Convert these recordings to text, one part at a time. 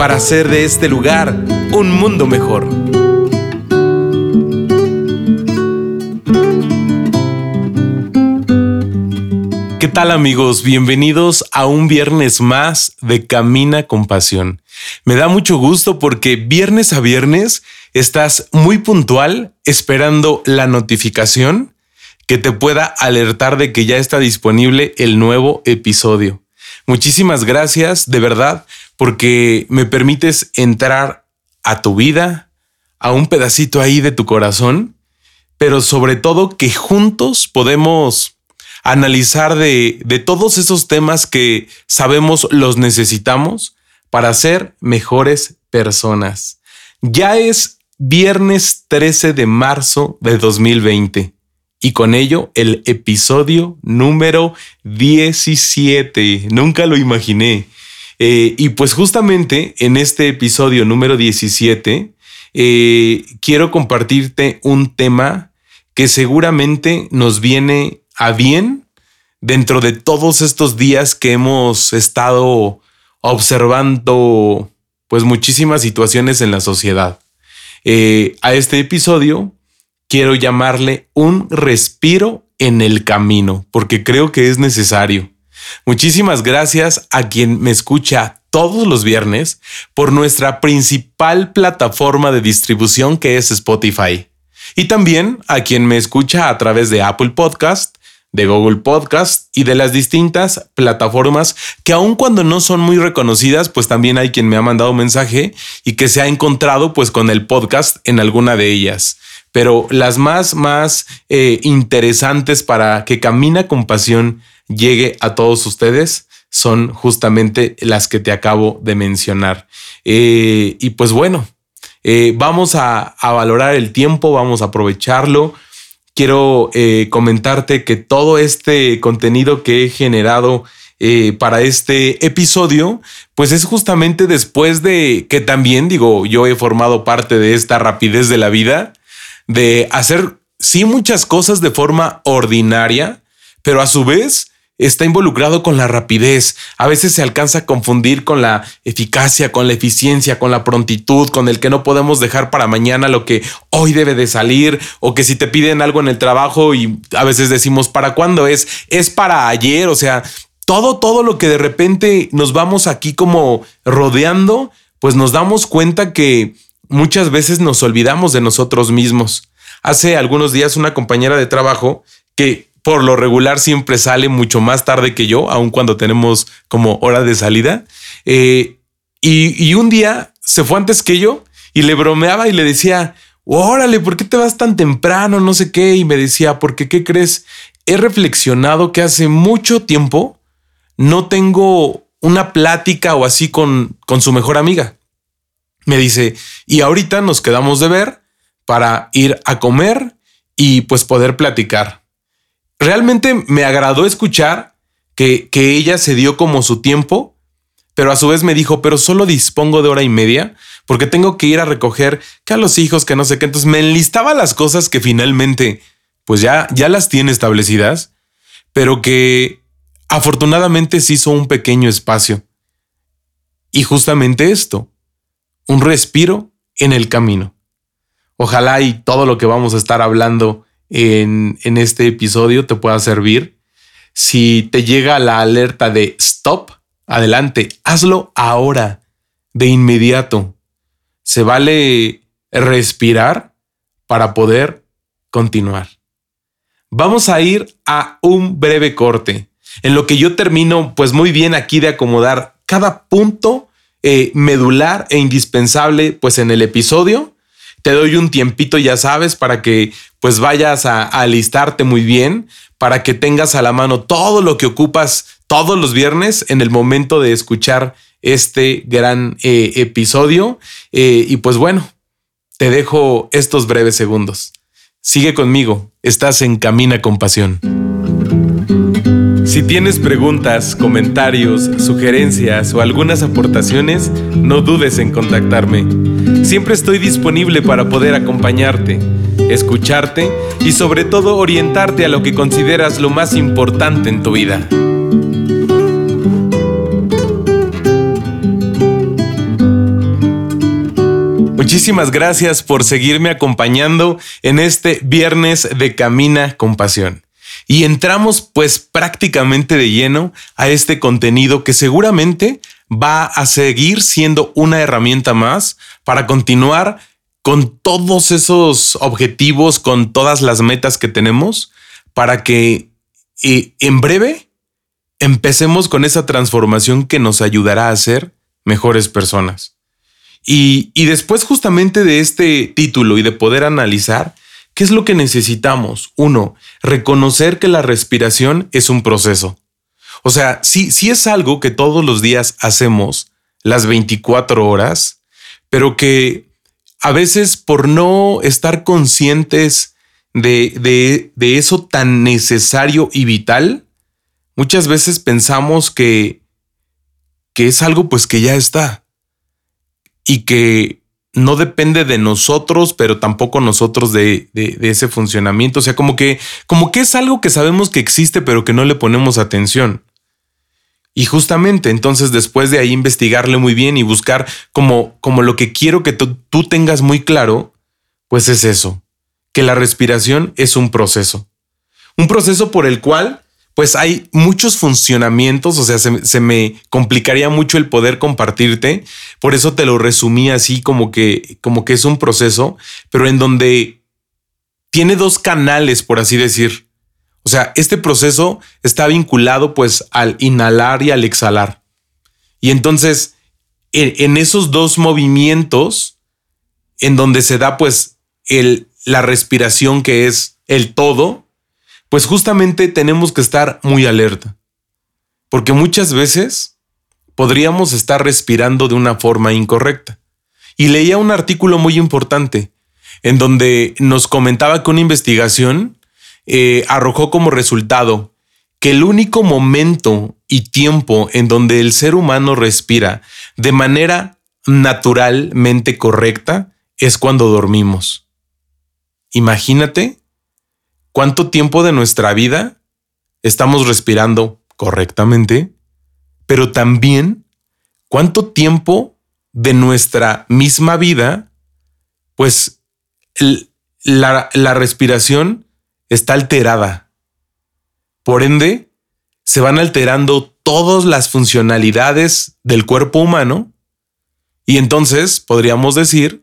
para hacer de este lugar un mundo mejor. ¿Qué tal amigos? Bienvenidos a un viernes más de Camina con Pasión. Me da mucho gusto porque viernes a viernes estás muy puntual esperando la notificación que te pueda alertar de que ya está disponible el nuevo episodio. Muchísimas gracias, de verdad, porque me permites entrar a tu vida, a un pedacito ahí de tu corazón, pero sobre todo que juntos podemos analizar de, todos esos temas que sabemos los necesitamos para ser mejores personas. Ya es viernes 13 de marzo de 2020 y con ello el episodio número 17. Nunca lo imaginé. Eh, y pues justamente en este episodio número 17 eh, quiero compartirte un tema que seguramente nos viene a bien dentro de todos estos días que hemos estado observando pues muchísimas situaciones en la sociedad. Eh, a este episodio quiero llamarle un respiro en el camino, porque creo que es necesario. Muchísimas gracias a quien me escucha todos los viernes por nuestra principal plataforma de distribución que es Spotify. Y también a quien me escucha a través de Apple Podcast, de Google Podcast y de las distintas plataformas que aun cuando no son muy reconocidas, pues también hay quien me ha mandado mensaje y que se ha encontrado pues con el podcast en alguna de ellas pero las más, más eh, interesantes para que Camina con Pasión llegue a todos ustedes son justamente las que te acabo de mencionar. Eh, y pues bueno, eh, vamos a, valorar el tiempo, vamos a aprovecharlo. Quiero comentarte que todo este contenido que he generado para este episodio, pues es justamente después de que también digo, yo he formado parte de esta rapidez de la vida de hacer, sí, muchas cosas de forma ordinaria, pero a su vez está involucrado con la rapidez. A veces se alcanza a confundir con la eficacia, con la eficiencia, con la prontitud, con el que no podemos dejar para mañana lo que hoy debe de salir o que si te piden algo en el trabajo y a veces decimos para cuándo es, es para ayer, o sea, todo, todo lo que de repente nos vamos aquí como rodeando, pues nos damos cuenta que muchas veces nos olvidamos de nosotros mismos. Hace algunos días una compañera de trabajo que por lo regular siempre sale mucho más tarde que yo, aun cuando tenemos como hora de salida, eh, y, un día se fue antes que yo y le bromeaba y le decía, órale, ¿por qué te vas tan temprano? No sé qué. Y me decía, porque, ¿qué crees? He reflexionado que hace mucho tiempo no tengo una plática o así con, con su mejor amiga. Me dice, y ahorita nos quedamos de ver para ir a comer y pues poder platicar. Realmente me agradó escuchar que, que ella se dio como su tiempo, pero a su vez me dijo, pero solo dispongo de hora y media porque tengo que ir a recoger que a los hijos, que no sé qué. Entonces me enlistaba las cosas que finalmente pues ya, ya las tiene establecidas, pero que afortunadamente se hizo un pequeño espacio. Y justamente esto, un respiro en el camino. Ojalá y todo lo que vamos a estar hablando en, este episodio te pueda servir. Si te llega la alerta de stop, adelante, hazlo ahora, de inmediato. Se vale respirar para poder continuar. Vamos a ir a un breve corte, en lo que yo termino pues muy bien aquí de acomodar cada punto eh, medular e indispensable pues en el episodio. Te doy un tiempito, ya sabes, para que pues vayas a, alistarte muy bien, para que tengas a la mano todo lo que ocupas todos los viernes en el momento de escuchar este gran eh, episodio. Eh, y pues bueno, te dejo estos breves segundos. Sigue conmigo, estás en Camina con Pasión. Si tienes preguntas, comentarios, sugerencias o algunas aportaciones, no dudes en contactarme. Siempre estoy disponible para poder acompañarte, escucharte y sobre todo orientarte a lo que consideras lo más importante en tu vida. Muchísimas gracias por seguirme acompañando en este viernes de Camina con Pasión. Y entramos pues prácticamente de lleno a este contenido que seguramente va a seguir siendo una herramienta más para continuar con todos esos objetivos, con todas las metas que tenemos, para que eh, en breve empecemos con esa transformación que nos ayudará a ser mejores personas. Y, después justamente de este título y de poder analizar, ¿qué es lo que necesitamos? Uno, reconocer que la respiración es un proceso. O sea, si, si es algo que todos los días hacemos las 24 horas, pero que a veces por no estar conscientes de, de, de eso tan necesario y vital, muchas veces pensamos que, que es algo pues que ya está y que no depende de nosotros, pero tampoco nosotros de, ese funcionamiento. O sea, como que, como que es algo que sabemos que existe, pero que no le ponemos atención. Y justamente entonces después de ahí investigarle muy bien y buscar como, como lo que quiero que tú tengas muy claro, pues es eso, que la respiración es un proceso. Un proceso por el cual pues hay muchos funcionamientos, o sea, se, me complicaría mucho el poder compartirte, por eso te lo resumí así como que, como que es un proceso, pero en donde tiene dos canales, por así decir. O sea, este proceso está vinculado pues al inhalar y al exhalar. Y entonces, en, esos dos movimientos, en donde se da pues el, la respiración que es el todo, pues justamente tenemos que estar muy alerta, porque muchas veces podríamos estar respirando de una forma incorrecta. Y leía un artículo muy importante en donde nos comentaba que una investigación eh, arrojó como resultado que el único momento y tiempo en donde el ser humano respira de manera naturalmente correcta es cuando dormimos. Imagínate cuánto tiempo de nuestra vida estamos respirando correctamente, pero también cuánto tiempo de nuestra misma vida, pues la, la respiración está alterada. Por ende, se van alterando todas las funcionalidades del cuerpo humano y entonces podríamos decir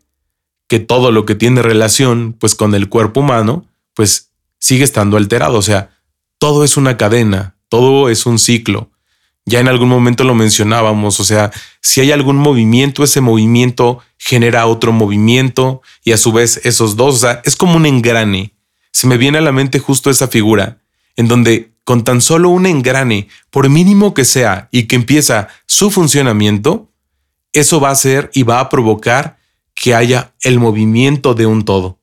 que todo lo que tiene relación pues con el cuerpo humano pues sigue estando alterado. O sea, todo es una cadena, todo es un ciclo. Ya en algún momento lo mencionábamos, o sea, si hay algún movimiento, ese movimiento genera otro movimiento y a su vez esos dos, o sea, es como un engrane. Se me viene a la mente justo esa figura, en donde con tan solo un engrane, por mínimo que sea, y que empieza su funcionamiento, eso va a hacer y va a provocar que haya el movimiento de un todo.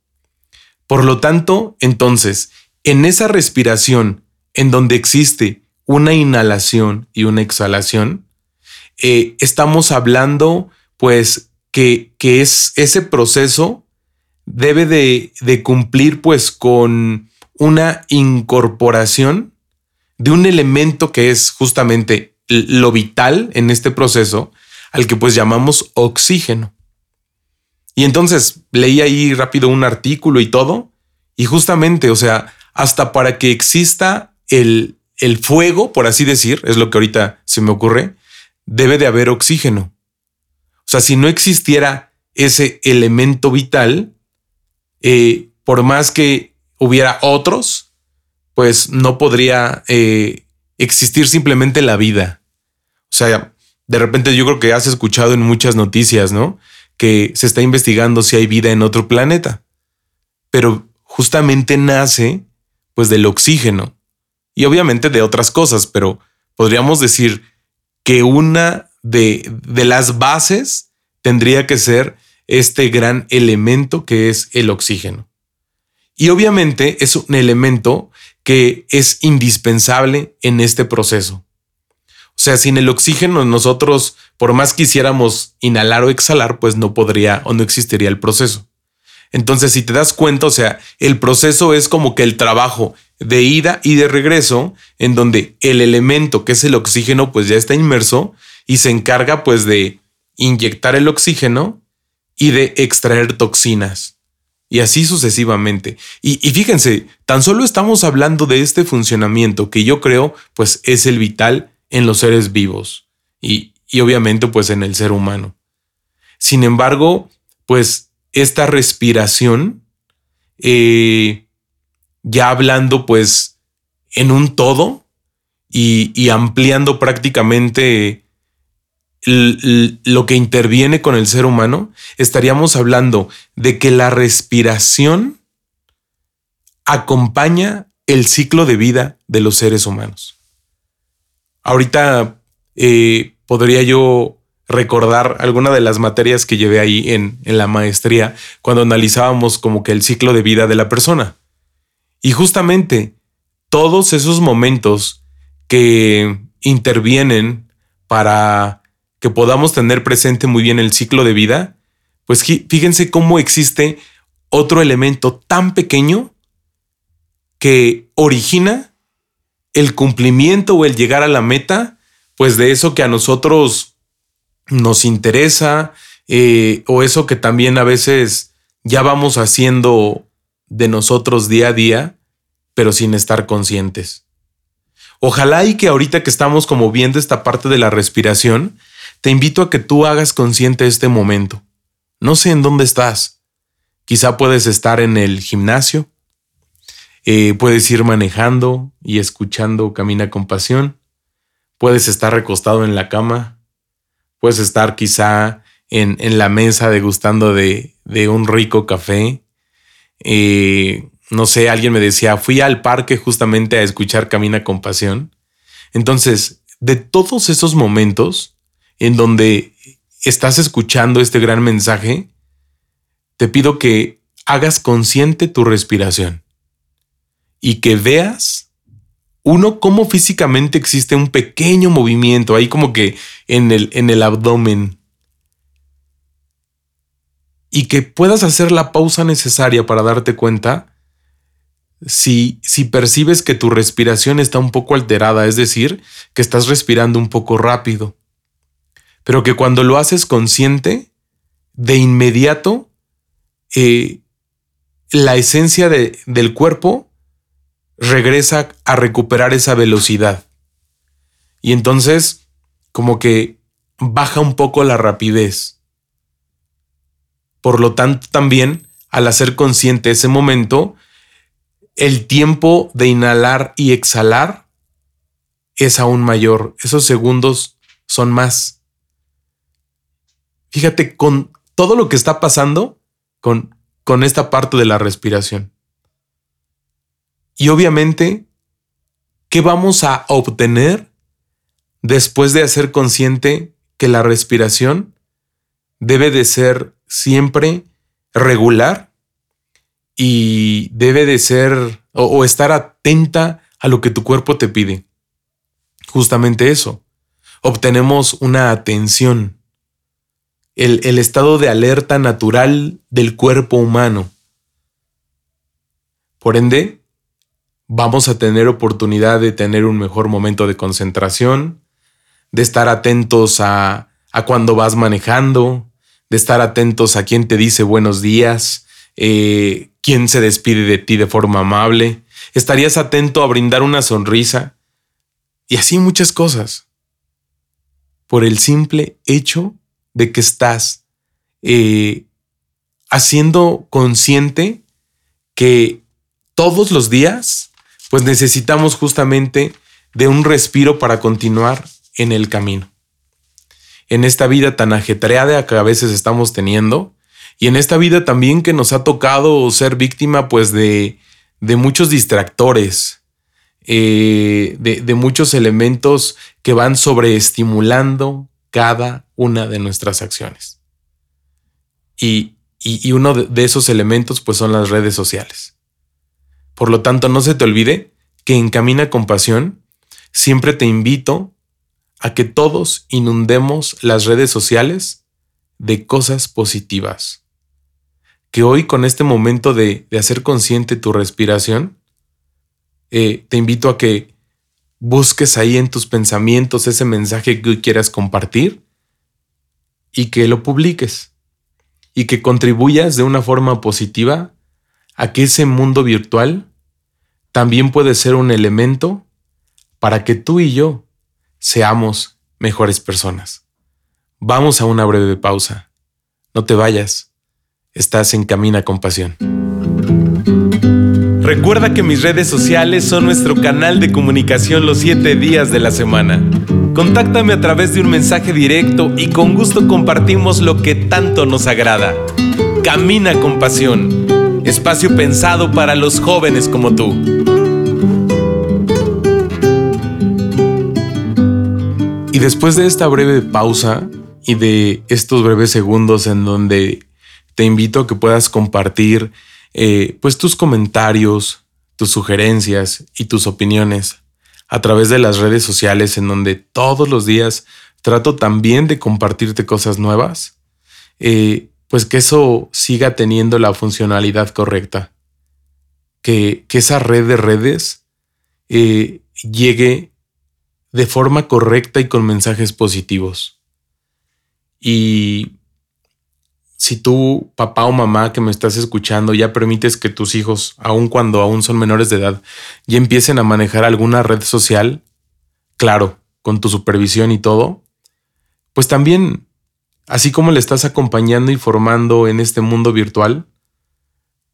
Por lo tanto, entonces, en esa respiración en donde existe una inhalación y una exhalación, eh, estamos hablando pues que, es ese proceso debe de, de cumplir pues con una incorporación de un elemento que es justamente lo vital en este proceso, al que pues llamamos oxígeno. Y entonces leí ahí rápido un artículo y todo, y justamente, o sea, hasta para que exista el, el fuego, por así decir, es lo que ahorita se me ocurre, debe de haber oxígeno. O sea, si no existiera ese elemento vital, eh, por más que hubiera otros, pues no podría eh, existir simplemente la vida. O sea, de repente yo creo que has escuchado en muchas noticias, ¿no? Que se está investigando si hay vida en otro planeta. Pero justamente nace pues del oxígeno y obviamente de otras cosas, pero podríamos decir que una de, de las bases tendría que ser este gran elemento que es el oxígeno. Y obviamente es un elemento que es indispensable en este proceso. O sea, sin el oxígeno nosotros, por más quisiéramos inhalar o exhalar, pues no podría o no existiría el proceso. Entonces, si te das cuenta, o sea, el proceso es como que el trabajo de ida y de regreso, en donde el elemento que es el oxígeno, pues ya está inmerso y se encarga pues de inyectar el oxígeno y de extraer toxinas. Y así sucesivamente. Y, fíjense, tan solo estamos hablando de este funcionamiento que yo creo pues es el vital en los seres vivos y, obviamente pues en el ser humano. Sin embargo, pues esta respiración, eh, ya hablando pues en un todo y, y ampliando prácticamente lo que interviene con el ser humano, estaríamos hablando de que la respiración acompaña el ciclo de vida de los seres humanos. Ahorita eh, podría yo recordar alguna de las materias que llevé ahí en, en la maestría cuando analizábamos como que el ciclo de vida de la persona. Y justamente todos esos momentos que intervienen para que podamos tener presente muy bien el ciclo de vida, pues fíjense cómo existe otro elemento tan pequeño que origina el cumplimiento o el llegar a la meta, pues de eso que a nosotros nos interesa eh, o eso que también a veces ya vamos haciendo de nosotros día a día, pero sin estar conscientes. Ojalá y que ahorita que estamos como viendo esta parte de la respiración, te invito a que tú hagas consciente este momento. No sé en dónde estás. Quizá puedes estar en el gimnasio, eh, puedes ir manejando y escuchando Camina con Pasión, puedes estar recostado en la cama, puedes estar quizá en, la mesa degustando de, de un rico café. Eh, no sé, alguien me decía, fui al parque justamente a escuchar Camina con Pasión. Entonces, de todos esos momentos, en donde estás escuchando este gran mensaje, te pido que hagas consciente tu respiración y que veas, uno, cómo físicamente existe un pequeño movimiento ahí como que en el, en el abdomen. Y que puedas hacer la pausa necesaria para darte cuenta si, si percibes que tu respiración está un poco alterada, es decir, que estás respirando un poco rápido pero que cuando lo haces consciente, de inmediato, eh, la esencia del cuerpo regresa a recuperar esa velocidad. Y entonces, como que baja un poco la rapidez. Por lo tanto, también, al hacer consciente ese momento, el tiempo de inhalar y exhalar es aún mayor. Esos segundos son más. Fíjate con todo lo que está pasando con, con esta parte de la respiración. Y obviamente, ¿qué vamos a obtener después de hacer consciente que la respiración debe de ser siempre regular y debe de ser o, estar atenta a lo que tu cuerpo te pide? Justamente eso. Obtenemos una atención el, estado de alerta natural del cuerpo humano. Por ende, vamos a tener oportunidad de tener un mejor momento de concentración, de estar atentos a, a cuando vas manejando, de estar atentos a quién te dice buenos días, eh, quién se despide de ti de forma amable, estarías atento a brindar una sonrisa y así muchas cosas. Por el simple hecho de que estás eh, haciendo consciente que todos los días, pues necesitamos justamente de un respiro para continuar en el camino. En esta vida tan ajetreada que a veces estamos teniendo, y en esta vida también que nos ha tocado ser víctima pues de, de muchos distractores, eh, de, de muchos elementos que van sobreestimulando, cada una de nuestras acciones. Y, y, uno de esos elementos pues son las redes sociales. Por lo tanto, no se te olvide que en Camina con Pasión siempre te invito a que todos inundemos las redes sociales de cosas positivas. Que hoy con este momento de, hacer consciente tu respiración, eh, te invito a que busques ahí en tus pensamientos ese mensaje que quieras compartir y que lo publiques y que contribuyas de una forma positiva a que ese mundo virtual también puede ser un elemento para que tú y yo seamos mejores personas. Vamos a una breve pausa. No te vayas. Estás en Camina con Pasión. Recuerda que mis redes sociales son nuestro canal de comunicación los siete días de la semana. Contáctame a través de un mensaje directo y con gusto compartimos lo que tanto nos agrada. Camina con Pasión espacio pensado para los jóvenes como tú. Y después de esta breve pausa y de estos breves segundos en donde te invito a que puedas compartir eh, pues tus comentarios, tus sugerencias y tus opiniones a través de las redes sociales en donde todos los días trato también de compartirte cosas nuevas. Eh, pues que eso siga teniendo la funcionalidad correcta. Que, esa red de redes eh, llegue de forma correcta y con mensajes positivos. Y si tú, papá o mamá que me estás escuchando, ya permites que tus hijos, aun cuando aún son menores de edad, ya empiecen a manejar alguna red social, claro, con tu supervisión y todo, pues también Así como le estás acompañando y formando en este mundo virtual,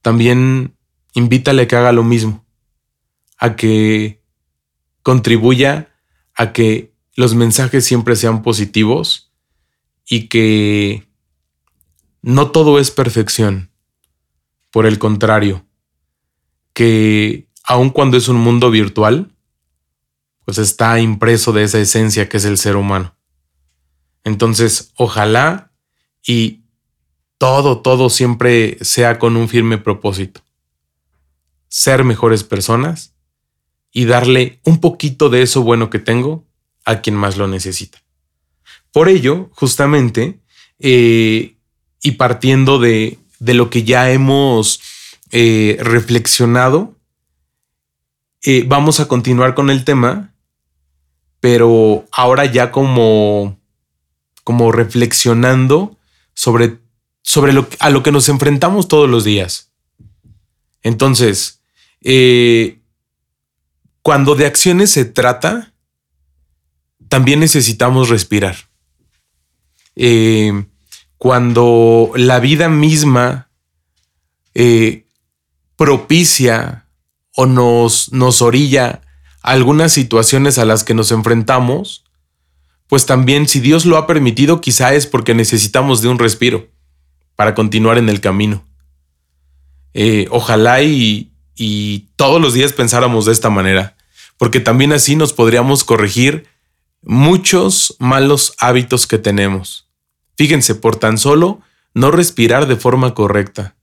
también invítale a que haga lo mismo, a que contribuya a que los mensajes siempre sean positivos y que no todo es perfección. Por el contrario, que aun cuando es un mundo virtual, pues está impreso de esa esencia que es el ser humano. Entonces, ojalá y todo, todo siempre sea con un firme propósito. Ser mejores personas y darle un poquito de eso bueno que tengo a quien más lo necesita. Por ello, justamente, eh, y partiendo de, lo que ya hemos eh, reflexionado, eh, vamos a continuar con el tema, pero ahora ya como como reflexionando sobre, sobre lo, a lo que nos enfrentamos todos los días. Entonces, eh, cuando de acciones se trata, también necesitamos respirar. Eh, cuando la vida misma eh, propicia o nos, nos orilla algunas situaciones a las que nos enfrentamos, pues también si Dios lo ha permitido, quizá es porque necesitamos de un respiro para continuar en el camino. Eh, ojalá y, y todos los días pensáramos de esta manera, porque también así nos podríamos corregir muchos malos hábitos que tenemos. Fíjense, por tan solo no respirar de forma correcta.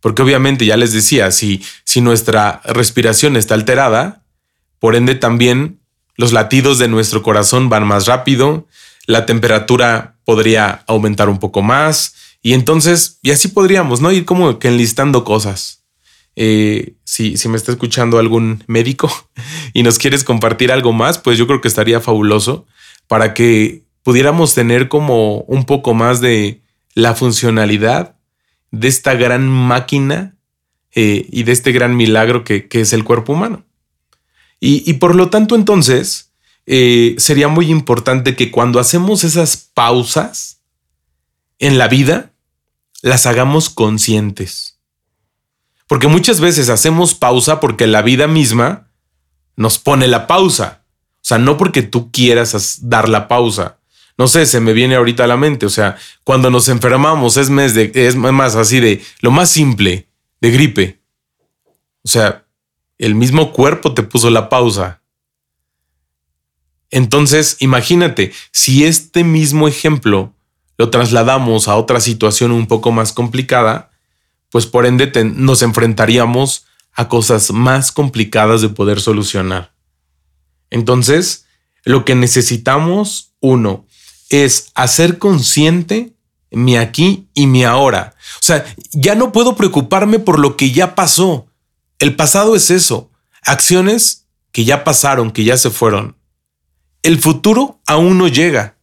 Porque obviamente ya les decía, si, si nuestra respiración está alterada, por ende también los latidos de nuestro corazón van más rápido, la temperatura podría aumentar un poco más y entonces, y así podríamos, ¿no? Ir como que enlistando cosas. Eh, si, si me está escuchando algún médico y nos quieres compartir algo más, pues yo creo que estaría fabuloso para que pudiéramos tener como un poco más de la funcionalidad de esta gran máquina eh, y de este gran milagro que es el cuerpo humano. Y, por lo tanto, entonces, eh, sería muy importante que cuando hacemos esas pausas en la vida, las hagamos conscientes. Porque muchas veces hacemos pausa porque la vida misma nos pone la pausa. O sea, no porque tú quieras dar la pausa. No sé, se me viene ahorita a la mente. O sea, cuando nos enfermamos es, mes de, es más así de lo más simple, de gripe. O sea, el mismo cuerpo te puso la pausa. Entonces, imagínate, si este mismo ejemplo lo trasladamos a otra situación un poco más complicada, pues por ende nos enfrentaríamos a cosas más complicadas de poder solucionar. Entonces, lo que necesitamos, uno, es hacer consciente mi aquí y mi ahora. O sea, ya no puedo preocuparme por lo que ya pasó. El pasado es eso, acciones que ya pasaron, que ya se fueron. El futuro aún no llega.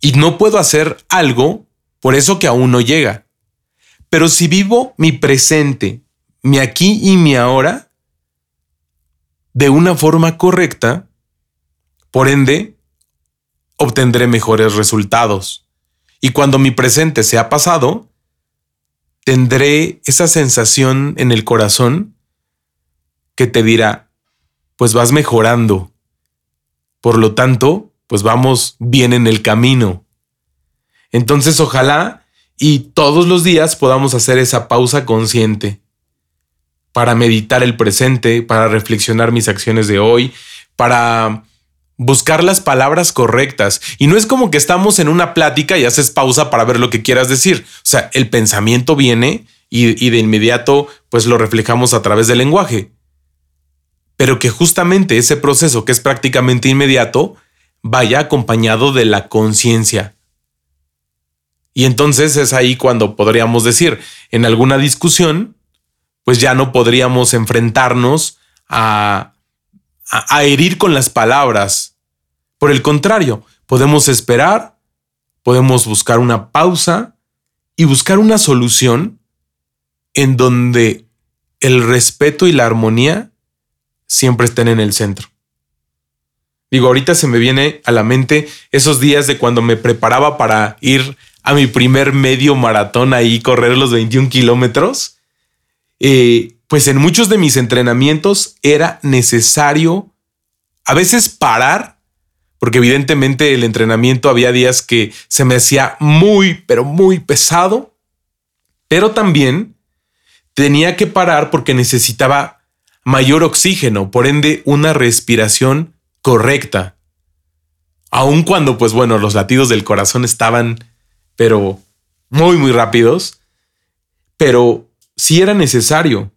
Y no puedo hacer algo por eso que aún no llega. Pero si vivo mi presente, mi aquí y mi ahora, de una forma correcta, por ende, obtendré mejores resultados. Y cuando mi presente sea pasado, tendré esa sensación en el corazón que te dirá, pues vas mejorando. Por lo tanto, pues vamos bien en el camino. Entonces, ojalá y todos los días podamos hacer esa pausa consciente para meditar el presente, para reflexionar mis acciones de hoy, para buscar las palabras correctas. Y no es como que estamos en una plática y haces pausa para ver lo que quieras decir. O sea, el pensamiento viene y, de inmediato pues lo reflejamos a través del lenguaje. Pero que justamente ese proceso que es prácticamente inmediato vaya acompañado de la conciencia. Y entonces es ahí cuando podríamos decir, en alguna discusión, pues ya no podríamos enfrentarnos a, a, herir con las palabras. Por el contrario, podemos esperar, podemos buscar una pausa y buscar una solución en donde el respeto y la armonía siempre estén en el centro. Digo, ahorita se me viene a la mente esos días de cuando me preparaba para ir a mi primer medio maratón ahí, correr los 21 kilómetros. Eh, pues en muchos de mis entrenamientos era necesario a veces parar, porque evidentemente el entrenamiento había días que se me hacía muy, pero muy pesado, pero también tenía que parar porque necesitaba mayor oxígeno, por ende una respiración correcta. Aun cuando, pues bueno, los latidos del corazón estaban, pero muy, muy rápidos, pero si era necesario.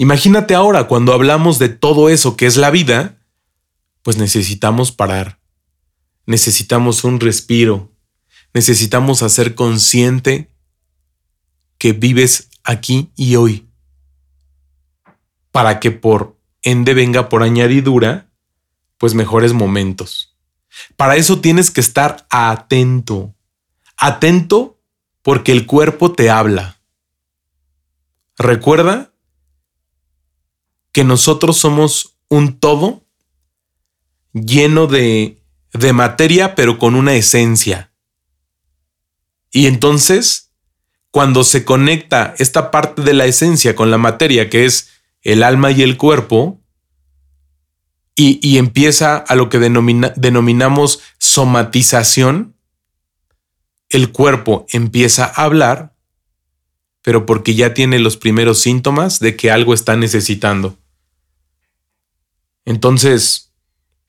Imagínate ahora cuando hablamos de todo eso que es la vida, pues necesitamos parar, necesitamos un respiro, necesitamos hacer consciente que vives aquí y hoy, para que por ende venga por añadidura, pues mejores momentos. Para eso tienes que estar atento, atento porque el cuerpo te habla. Recuerda que nosotros somos un todo lleno de, de materia, pero con una esencia. Y entonces, cuando se conecta esta parte de la esencia con la materia, que es el alma y el cuerpo, y, y empieza a lo que denominamos somatización, el cuerpo empieza a hablar pero porque ya tiene los primeros síntomas de que algo está necesitando. Entonces,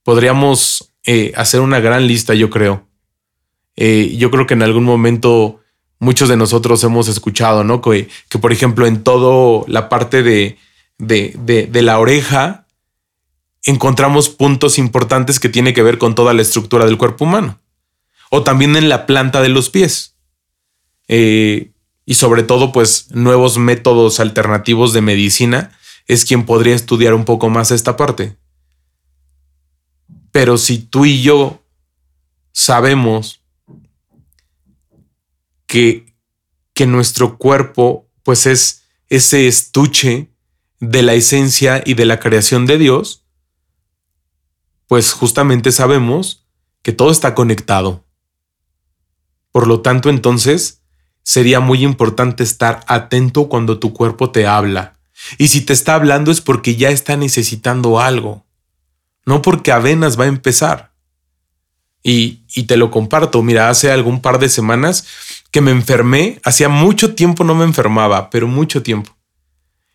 podríamos eh, hacer una gran lista, yo creo. Eh, yo creo que en algún momento muchos de nosotros hemos escuchado, ¿no? Que, que por ejemplo, en toda la parte de, de, la oreja, encontramos puntos importantes que tienen que ver con toda la estructura del cuerpo humano. O también en la planta de los pies. Eh, y sobre todo pues nuevos métodos alternativos de medicina es quien podría estudiar un poco más esta parte. Pero si tú y yo sabemos que, que nuestro cuerpo pues es ese estuche de la esencia y de la creación de Dios, pues justamente sabemos que todo está conectado. Por lo tanto, entonces, sería muy importante estar atento cuando tu cuerpo te habla. Y si te está hablando es porque ya está necesitando algo, no porque apenas va a empezar. Y, y te lo comparto, mira, hace algún par de semanas que me enfermé, hacía mucho tiempo no me enfermaba, pero mucho tiempo.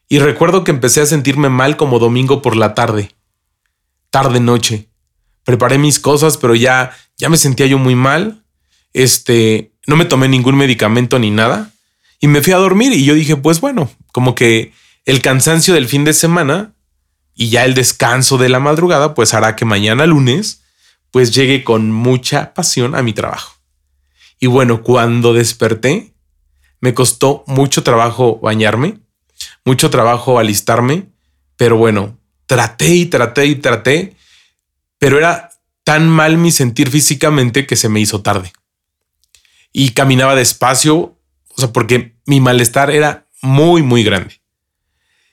Y recuerdo que empecé a sentirme mal como domingo por la tarde, tarde noche, preparé mis cosas, pero ya, ya me sentía yo muy mal. Este, no me tomé ningún medicamento ni nada y me fui a dormir y yo dije, pues bueno, como que el cansancio del fin de semana y ya el descanso de la madrugada, pues hará que mañana lunes, pues llegue con mucha pasión a mi trabajo. Y bueno, cuando desperté, me costó mucho trabajo bañarme, mucho trabajo alistarme, pero bueno, traté y traté y traté, pero era tan mal mi sentir físicamente que se me hizo tarde. Y caminaba despacio, o sea, porque mi malestar era muy, muy grande.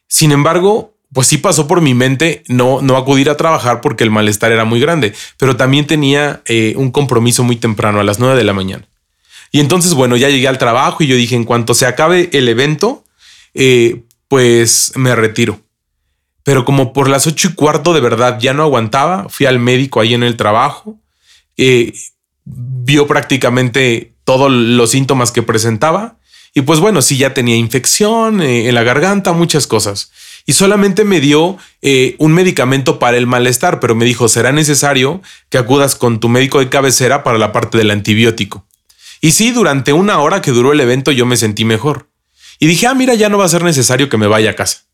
Sin embargo, pues sí pasó por mi mente no, no acudir a trabajar porque el malestar era muy grande, pero también tenía eh, un compromiso muy temprano, a las 9 de la mañana. Y entonces, bueno, ya llegué al trabajo y yo dije, en cuanto se acabe el evento, eh, pues me retiro. Pero como por las ocho y cuarto de verdad ya no aguantaba, fui al médico ahí en el trabajo, eh, vio prácticamente todos los síntomas que presentaba y pues bueno, sí ya tenía infección en la garganta, muchas cosas y solamente me dio eh, un medicamento para el malestar, pero me dijo, será necesario que acudas con tu médico de cabecera para la parte del antibiótico. Y sí, durante una hora que duró el evento yo me sentí mejor. Y dije, ah, mira, ya no va a ser necesario que me vaya a casa.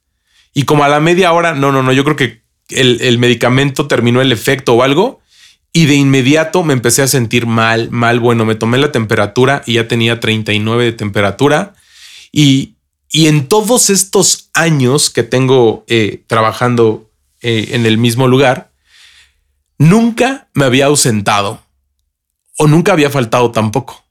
Y como a la media hora, no, no, no, yo creo que el, el medicamento terminó el efecto o algo. Y de inmediato me empecé a sentir mal, mal. Bueno, me tomé la temperatura y ya tenía 39 de temperatura. Y, y en todos estos años que tengo eh, trabajando eh, en el mismo lugar, nunca me había ausentado o nunca había faltado tampoco.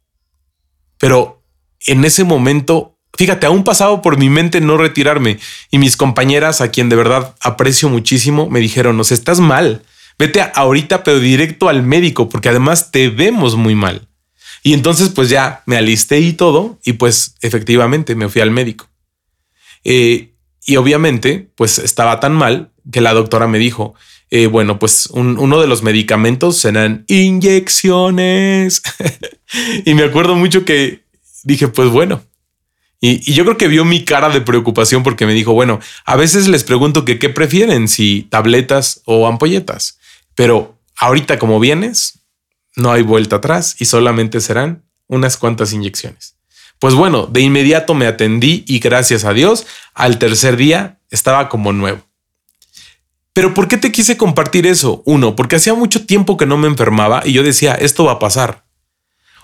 Pero en ese momento, fíjate, aún pasado por mi mente no retirarme y mis compañeras, a quien de verdad aprecio muchísimo, me dijeron, nos estás mal, vete ahorita, pero directo al médico, porque además te vemos muy mal. Y entonces pues ya me alisté y todo y pues efectivamente me fui al médico. Eh, y obviamente pues estaba tan mal que la doctora me dijo, eh, bueno, pues uno de los medicamentos serán inyecciones. y me acuerdo mucho que dije, pues bueno. Y, yo creo que vio mi cara de preocupación porque me dijo, bueno, a veces les pregunto que qué prefieren, si tabletas o ampolletas, pero ahorita como vienes, no hay vuelta atrás y solamente serán unas cuantas inyecciones. Pues bueno, de inmediato me atendí y gracias a Dios, al tercer día estaba como nuevo. Pero ¿por qué te quise compartir eso? Uno, porque hacía mucho tiempo que no me enfermaba y yo decía, esto va a pasar.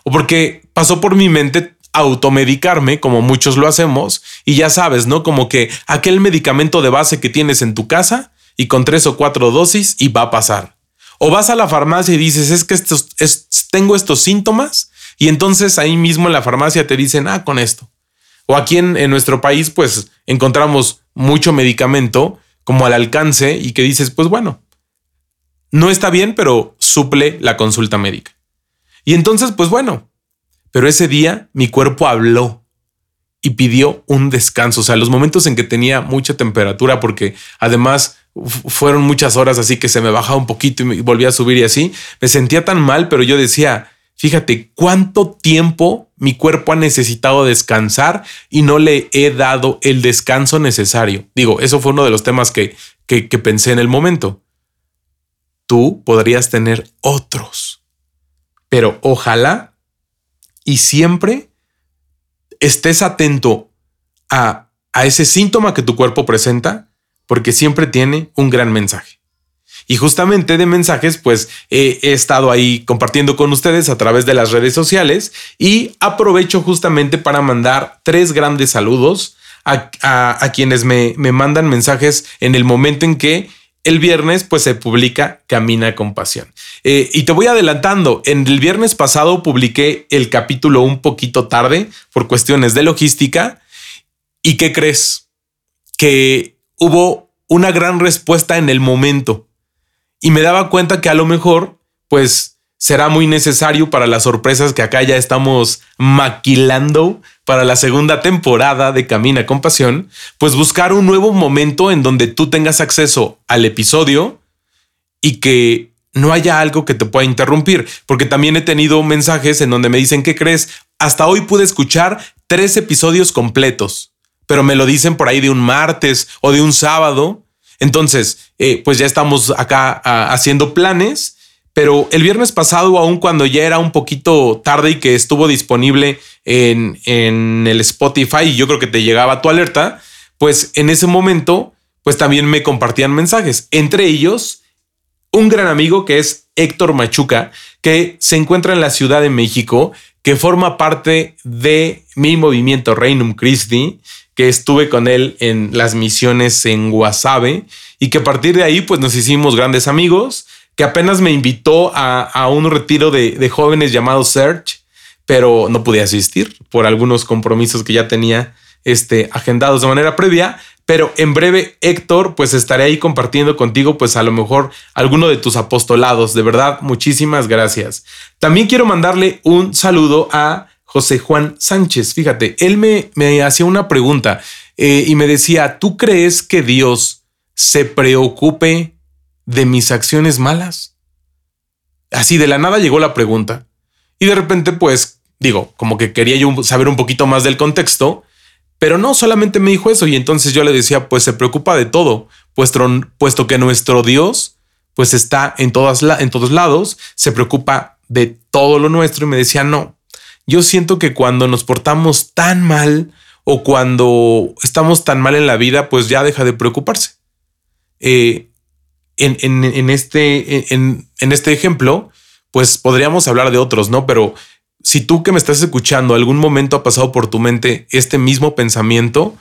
O porque pasó por mi mente automedicarme, como muchos lo hacemos, y ya sabes, ¿no? Como que aquel medicamento de base que tienes en tu casa y con tres o cuatro dosis y va a pasar. O vas a la farmacia y dices, es que estos, tengo estos síntomas y entonces ahí mismo en la farmacia te dicen, ah, con esto. O aquí en, en nuestro país, pues encontramos mucho medicamento como al alcance y que dices, pues bueno, no está bien, pero suple la consulta médica. Y entonces, pues bueno, pero ese día mi cuerpo habló y pidió un descanso. O sea, los momentos en que tenía mucha temperatura, porque además fueron muchas horas así que se me bajaba un poquito y volvía a subir y así. Me sentía tan mal, pero yo decía, fíjate cuánto tiempo mi cuerpo ha necesitado descansar y no le he dado el descanso necesario. Digo, eso fue uno de los temas que, que, que pensé en el momento. Tú podrías tener otros, pero ojalá y siempre estés atento a, a ese síntoma que tu cuerpo presenta porque siempre tiene un gran mensaje. Y justamente de mensajes, pues he estado ahí compartiendo con ustedes a través de las redes sociales y aprovecho justamente para mandar tres grandes saludos a, quienes me, mandan mensajes en el momento en que el viernes pues se publica Camina con Pasión. Eh, y te voy adelantando, en el viernes pasado publiqué el capítulo un poquito tarde por cuestiones de logística. ¿Y qué crees? Que hubo una gran respuesta en el momento. Y me daba cuenta que a lo mejor, pues, será muy necesario para las sorpresas que acá ya estamos maquilando para la segunda temporada de Camina con Pasión, pues buscar un nuevo momento en donde tú tengas acceso al episodio y que no haya algo que te pueda interrumpir, porque también he tenido mensajes en donde me dicen, ¿qué crees? Hasta hoy pude escuchar tres episodios completos pero me lo dicen por ahí de un martes o de un sábado. Entonces, eh, pues ya estamos acá ah, haciendo planes pero el viernes pasado, aún cuando ya era un poquito tarde y que estuvo disponible en, en el Spotify y yo creo que te llegaba tu alerta, pues en ese momento, pues también me compartían mensajes, entre ellos un gran amigo que es Héctor Machuca, que se encuentra en la Ciudad de México, que forma parte de mi movimiento Reinum Christi, que estuve con él en las misiones en Guasave y que a partir de ahí pues nos hicimos grandes amigos, que apenas me invitó a, un retiro de, de, jóvenes llamado Search, pero no pude asistir por algunos compromisos que ya tenía este, agendados de manera previa. Pero en breve, Héctor, pues estaré ahí compartiendo contigo, pues a lo mejor alguno de tus apostolados. De verdad, muchísimas gracias. También quiero mandarle un saludo a José Juan Sánchez. Fíjate, él me, me hacía una pregunta eh, y me decía, ¿tú crees que Dios se preocupe de mis acciones malas? Así de la nada llegó la pregunta. Y de repente, pues, digo, como que quería yo saber un poquito más del contexto, pero no solamente me dijo eso y entonces yo le decía, pues se preocupa de todo, puesto, que nuestro Dios, pues está en, todas en todos lados, se preocupa de todo lo nuestro y me decía, no, yo siento que cuando nos portamos tan mal o cuando estamos tan mal en la vida, pues ya deja de preocuparse. Eh, en, este, en, este ejemplo, pues podríamos hablar de otros, ¿no? Pero si tú que me estás escuchando algún momento ha pasado por tu mente este mismo pensamiento,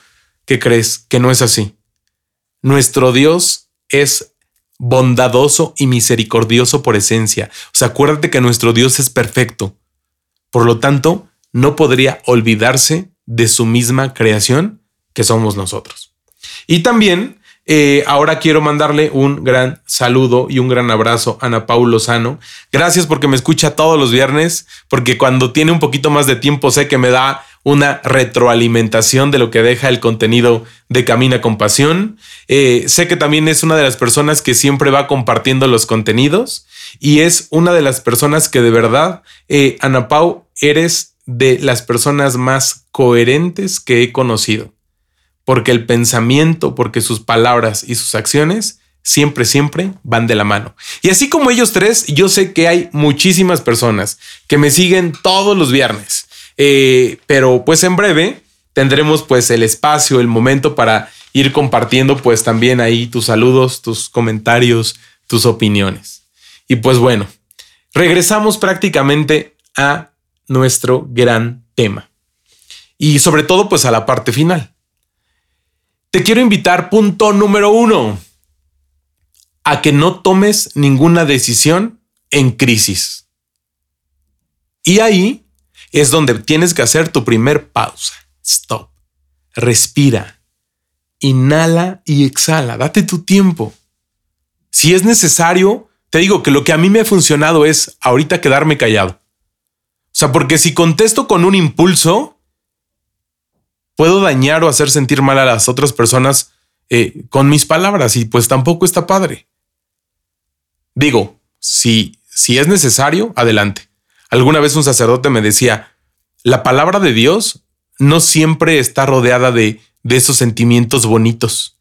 ¿qué crees? Que no es así. Nuestro Dios es bondadoso y misericordioso por esencia. O sea, acuérdate que nuestro Dios es perfecto. Por lo tanto, no podría olvidarse de su misma creación que somos nosotros. Y también eh, ahora quiero mandarle un gran saludo y un gran abrazo a Ana Paula Lozano. Gracias porque me escucha todos los viernes, porque cuando tiene un poquito más de tiempo sé que me da una retroalimentación de lo que deja el contenido de Camina con Pasión. Eh, sé que también es una de las personas que siempre va compartiendo los contenidos y es una de las personas que de verdad, eh, Ana Pau, eres de las personas más coherentes que he conocido porque el pensamiento, porque sus palabras y sus acciones siempre, siempre van de la mano. Y así como ellos tres, yo sé que hay muchísimas personas que me siguen todos los viernes, eh, pero pues en breve tendremos pues el espacio, el momento para ir compartiendo pues también ahí tus saludos, tus comentarios, tus opiniones. Y pues bueno, regresamos prácticamente a nuestro gran tema. Y sobre todo pues a la parte final. Te quiero invitar, punto número uno, a que no tomes ninguna decisión en crisis. Y ahí es donde tienes que hacer tu primer pausa. Stop. Respira. Inhala y exhala. Date tu tiempo. Si es necesario, te digo que lo que a mí me ha funcionado es ahorita quedarme callado. O sea, porque si contesto con un impulso, puedo dañar o hacer sentir mal a las otras personas eh, con mis palabras y pues tampoco está padre. Digo, si, si es necesario, adelante. Alguna vez un sacerdote me decía, la palabra de Dios no siempre está rodeada de, de esos sentimientos bonitos.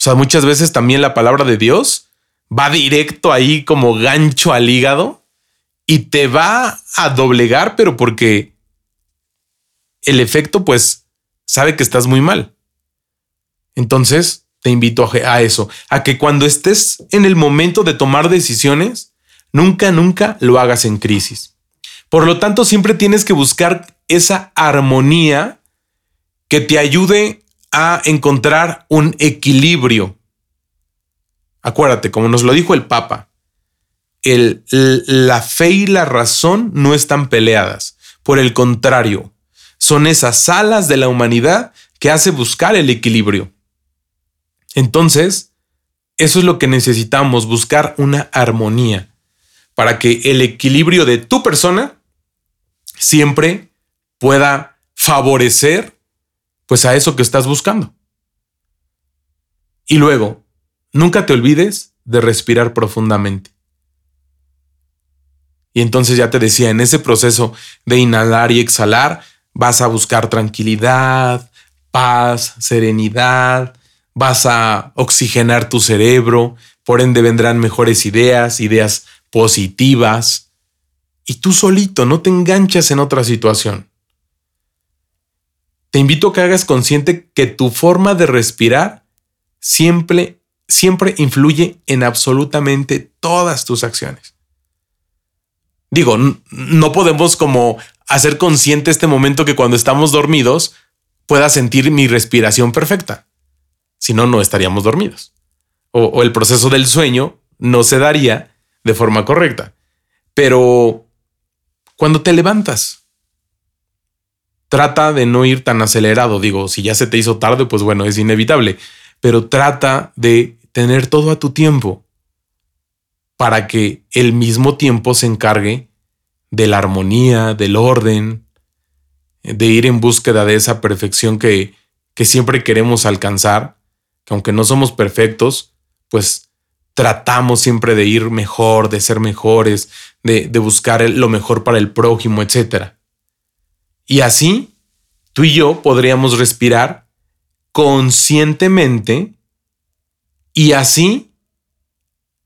O sea, muchas veces también la palabra de Dios va directo ahí como gancho al hígado y te va a doblegar, pero porque el efecto pues sabe que estás muy mal. Entonces, te invito a eso, a que cuando estés en el momento de tomar decisiones, nunca, nunca lo hagas en crisis. Por lo tanto, siempre tienes que buscar esa armonía que te ayude a encontrar un equilibrio. Acuérdate, como nos lo dijo el Papa, el, la fe y la razón no están peleadas. Por el contrario, son esas alas de la humanidad que hace buscar el equilibrio. Entonces, eso es lo que necesitamos, buscar una armonía para que el equilibrio de tu persona siempre pueda favorecer pues a eso que estás buscando. Y luego, nunca te olvides de respirar profundamente. Y entonces ya te decía, en ese proceso de inhalar y exhalar, vas a buscar tranquilidad, paz, serenidad, vas a oxigenar tu cerebro, por ende vendrán mejores ideas, ideas positivas, y tú solito no te enganchas en otra situación. Te invito a que hagas consciente que tu forma de respirar siempre, siempre influye en absolutamente todas tus acciones. Digo, no podemos como hacer consciente este momento que cuando estamos dormidos pueda sentir mi respiración perfecta. Si no, no estaríamos dormidos. O, o, el proceso del sueño no se daría de forma correcta. Pero cuando te levantas, trata de no ir tan acelerado. Digo, si ya se te hizo tarde, pues bueno, es inevitable. Pero trata de tener todo a tu tiempo para que el mismo tiempo se encargue de la armonía, del orden, de ir en búsqueda de esa perfección que, siempre queremos alcanzar, que aunque no somos perfectos, pues tratamos siempre de ir mejor, de ser mejores, de, buscar lo mejor para el prójimo, etc. Y así, tú y yo podríamos respirar conscientemente y así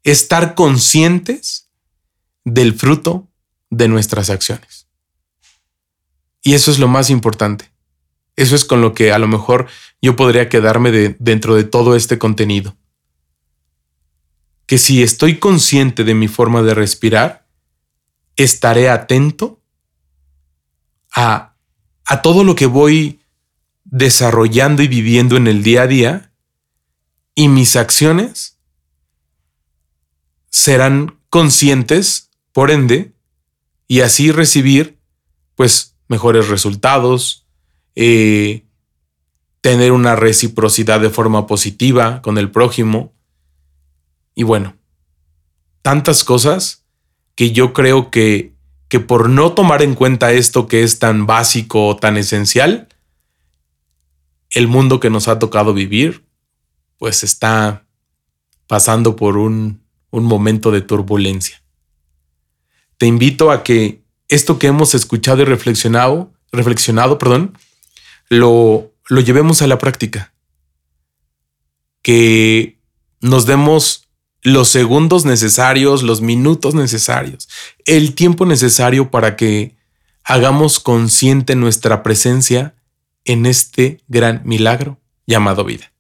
estar conscientes del fruto de nuestras acciones. Y eso es lo más importante. Eso es con lo que a lo mejor yo podría quedarme de, dentro de todo este contenido. Que si estoy consciente de mi forma de respirar, estaré atento a, a todo lo que voy desarrollando y viviendo en el día a día y mis acciones serán conscientes, por ende, y así recibir, pues, mejores resultados, eh, tener una reciprocidad de forma positiva con el prójimo. Y bueno, tantas cosas que yo creo que, que por no tomar en cuenta esto que es tan básico tan esencial, el mundo que nos ha tocado vivir, pues está pasando por un un momento de turbulencia. Te invito a que esto que hemos escuchado y reflexionado, reflexionado, perdón, lo, lo llevemos a la práctica. Que nos demos los segundos necesarios, los minutos necesarios, el tiempo necesario para que hagamos consciente nuestra presencia en este gran milagro llamado vida.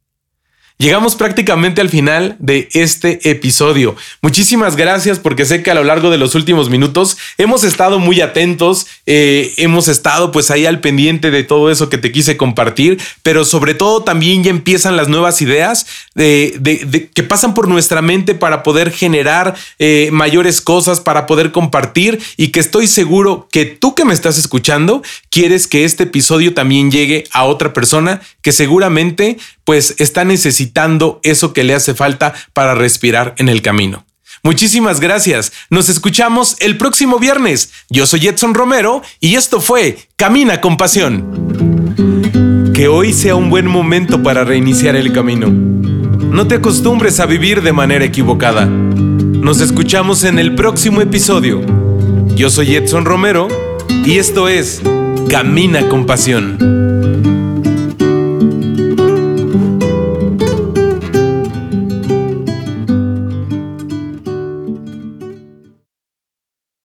Llegamos prácticamente al final de este episodio. Muchísimas gracias porque sé que a lo largo de los últimos minutos hemos estado muy atentos, eh, hemos estado pues ahí al pendiente de todo eso que te quise compartir, pero sobre todo también ya empiezan las nuevas ideas de, que pasan por nuestra mente para poder generar eh, mayores cosas, para poder compartir y que estoy seguro que tú que me estás escuchando quieres que este episodio también llegue a otra persona que seguramente pues está necesitando eso que le hace falta para respirar en el camino. Muchísimas gracias. Nos escuchamos el próximo viernes. Yo soy Edson Romero y esto fue Camina con Pasión. Que hoy sea un buen momento para reiniciar el camino. No te acostumbres a vivir de manera equivocada. Nos escuchamos en el próximo episodio. Yo soy Edson Romero y esto es Camina con Pasión.